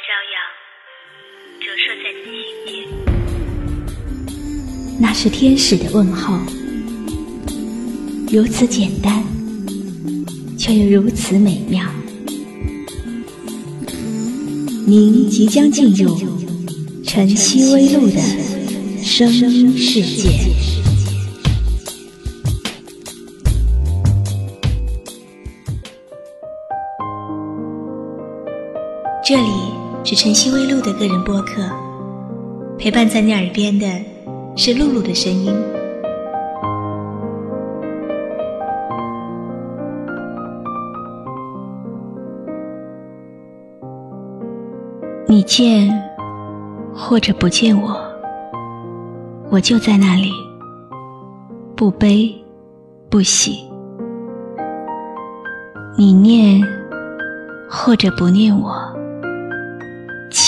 朝阳折射在你的心间。那是天使的问候，如此简单，却又如此美妙。您即将进入晨曦微露的声音世界。这里是晨曦微露的个人播客，陪伴在你耳边的是露露的声音。你见或者不见我，我就在那里，不悲不喜。你念或者不念我，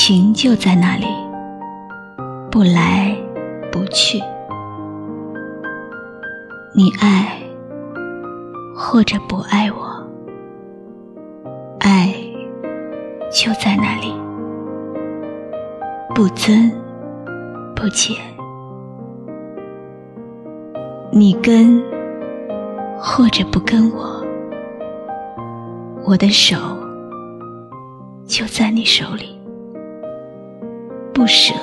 情就在那里，不来不去。你爱或者不爱我，爱就在那里。不增不减，你跟或者不跟我，我的手就在你手里，不舍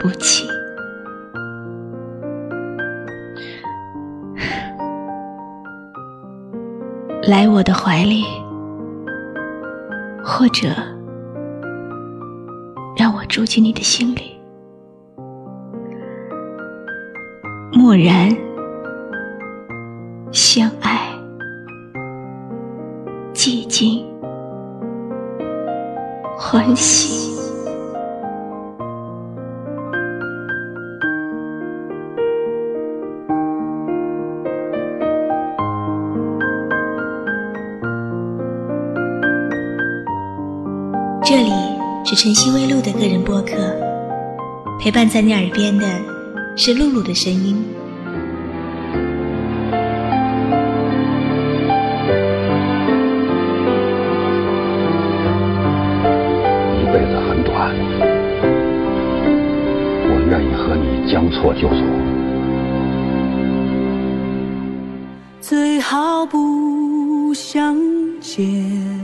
不弃。来我的怀里，或者。让我住进你的心里，默然相爱，寂静欢喜。这里。是晨曦微露的个人播客，陪伴在你耳边的是露露的声音。一辈子很短，我愿意和你将错就错。最好不相见。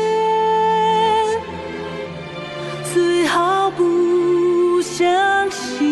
相信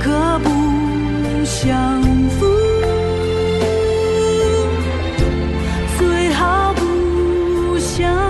可不相负最好不相